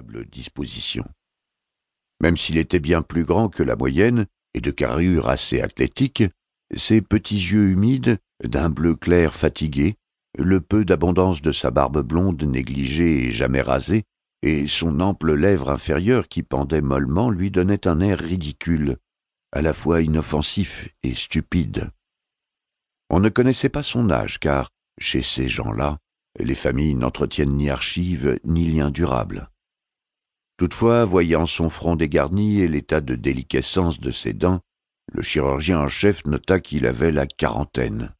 disposition. Même s'il était bien plus grand que la moyenne et de carrure assez athlétique, ses petits yeux humides, d'un bleu clair fatigué, le peu d'abondance de sa barbe blonde négligée et jamais rasée, et son ample lèvre inférieure qui pendait mollement lui donnaient un air ridicule, à la fois inoffensif et stupide. On ne connaissait pas son âge, car, chez ces gens-là, les familles n'entretiennent ni archives ni liens durables. Toutefois, voyant son front dégarni et l'état de déliquescence de ses dents, le chirurgien en chef nota qu'il avait la quarantaine.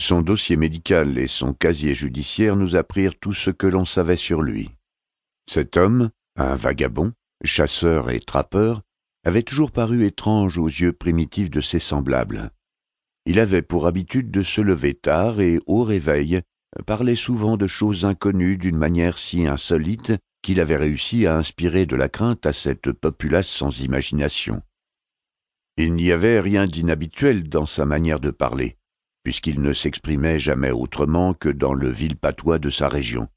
Son dossier médical et son casier judiciaire nous apprirent tout ce que l'on savait sur lui. Cet homme, un vagabond, chasseur et trappeur, avait toujours paru étrange aux yeux primitifs de ses semblables. Il avait pour habitude de se lever tard et, au réveil, parlait souvent de choses inconnues d'une manière si insolite qu'il avait réussi à inspirer de la crainte à cette populace sans imagination. Il n'y avait rien d'inhabituel dans sa manière de parler, puisqu'il ne s'exprimait jamais autrement que dans le vil patois de sa région.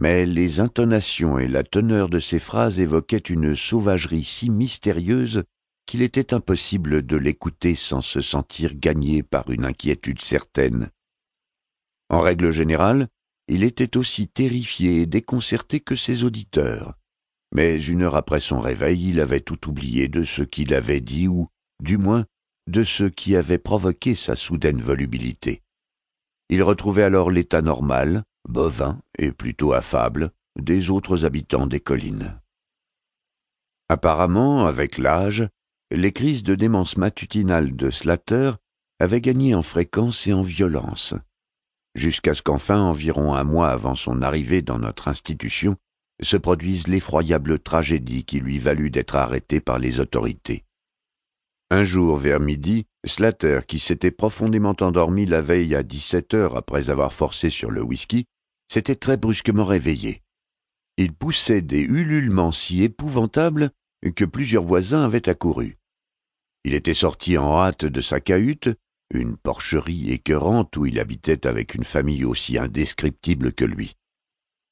Mais les intonations et la teneur de ses phrases évoquaient une sauvagerie si mystérieuse qu'il était impossible de l'écouter sans se sentir gagné par une inquiétude certaine. En règle générale, il était aussi terrifié et déconcerté que ses auditeurs. Mais une heure après son réveil, il avait tout oublié de ce qu'il avait dit ou, du moins, de ce qui avait provoqué sa soudaine volubilité. Il retrouvait alors l'état normal, bovin et plutôt affable, des autres habitants des collines. Apparemment, avec l'âge, les crises de démence matutinale de Slater avaient gagné en fréquence et en violence, jusqu'à ce qu'enfin, environ un mois avant son arrivée dans notre institution, se produise l'effroyable tragédie qui lui valut d'être arrêté par les autorités. Un jour, vers midi, Slater, qui s'était profondément endormi la veille à dix-sept heures après avoir forcé sur le whisky, s'était très brusquement réveillé. Il poussait des ululements si épouvantables que plusieurs voisins avaient accouru. Il était sorti en hâte de sa cahute, une porcherie écœurante où il habitait avec une famille aussi indescriptible que lui.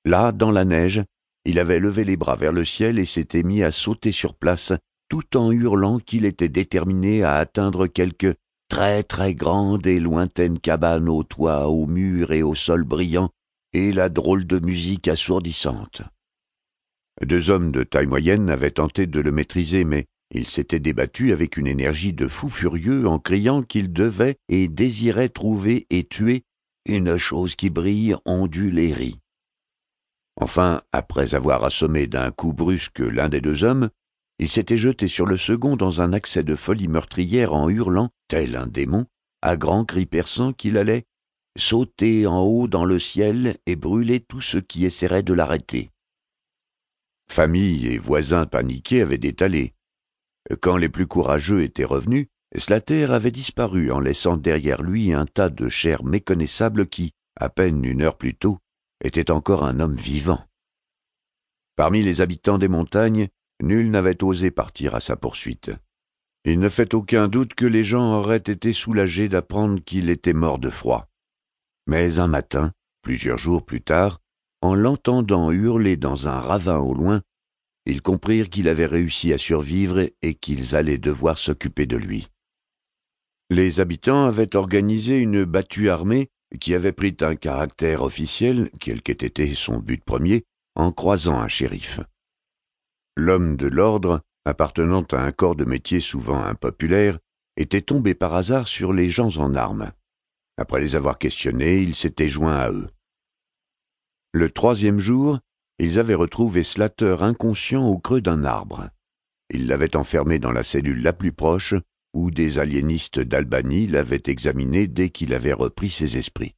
Là, dans la neige, il avait levé les bras vers le ciel et s'était mis à sauter sur place, tout en hurlant qu'il était déterminé à atteindre quelque très très grande et lointaine cabane au toit, aux murs et au sol brillant, et la drôle de musique assourdissante. Deux hommes de taille moyenne avaient tenté de le maîtriser, mais il s'était débattu avec une énergie de fou furieux en criant qu'il devait et désirait trouver et tuer une chose qui brille, ondule et rit. Enfin, après avoir assommé d'un coup brusque l'un des deux hommes, il s'était jeté sur le second dans un accès de folie meurtrière en hurlant, tel un démon, à grands cris perçants qu'il allait sauter en haut dans le ciel et brûler tout ce qui essaierait de l'arrêter. Famille et voisins paniqués avaient détalé. Quand les plus courageux étaient revenus, Slater avait disparu en laissant derrière lui un tas de chair méconnaissable qui, à peine une heure plus tôt, était encore un homme vivant. Parmi les habitants des montagnes, nul n'avait osé partir à sa poursuite. Il ne fait aucun doute que les gens auraient été soulagés d'apprendre qu'il était mort de froid. Mais un matin, plusieurs jours plus tard, en l'entendant hurler dans un ravin au loin, ils comprirent qu'il avait réussi à survivre et qu'ils allaient devoir s'occuper de lui. Les habitants avaient organisé une battue armée qui avait pris un caractère officiel, quel qu'ait été son but premier, en croisant un shérif. L'homme de l'ordre, appartenant à un corps de métier souvent impopulaire, était tombé par hasard sur les gens en armes. Après les avoir questionnés, il s'était joint à eux. Le troisième jour, ils avaient retrouvé Slater inconscient au creux d'un arbre. Ils l'avaient enfermé dans la cellule la plus proche, où des aliénistes d'Albanie l'avaient examiné dès qu'il avait repris ses esprits.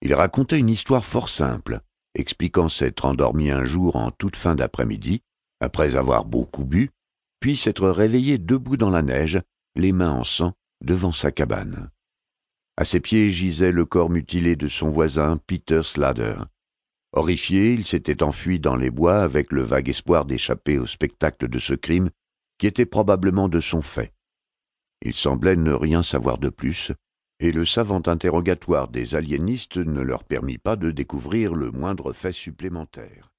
Il racontait une histoire fort simple, expliquant s'être endormi un jour en toute fin d'après-midi, après avoir beaucoup bu, puis s'être réveillé debout dans la neige, les mains en sang, devant sa cabane. À ses pieds gisait le corps mutilé de son voisin Peter Slader. Horrifié, il s'était enfui dans les bois avec le vague espoir d'échapper au spectacle de ce crime qui était probablement de son fait. Il semblait ne rien savoir de plus, et le savant interrogatoire des aliénistes ne leur permit pas de découvrir le moindre fait supplémentaire.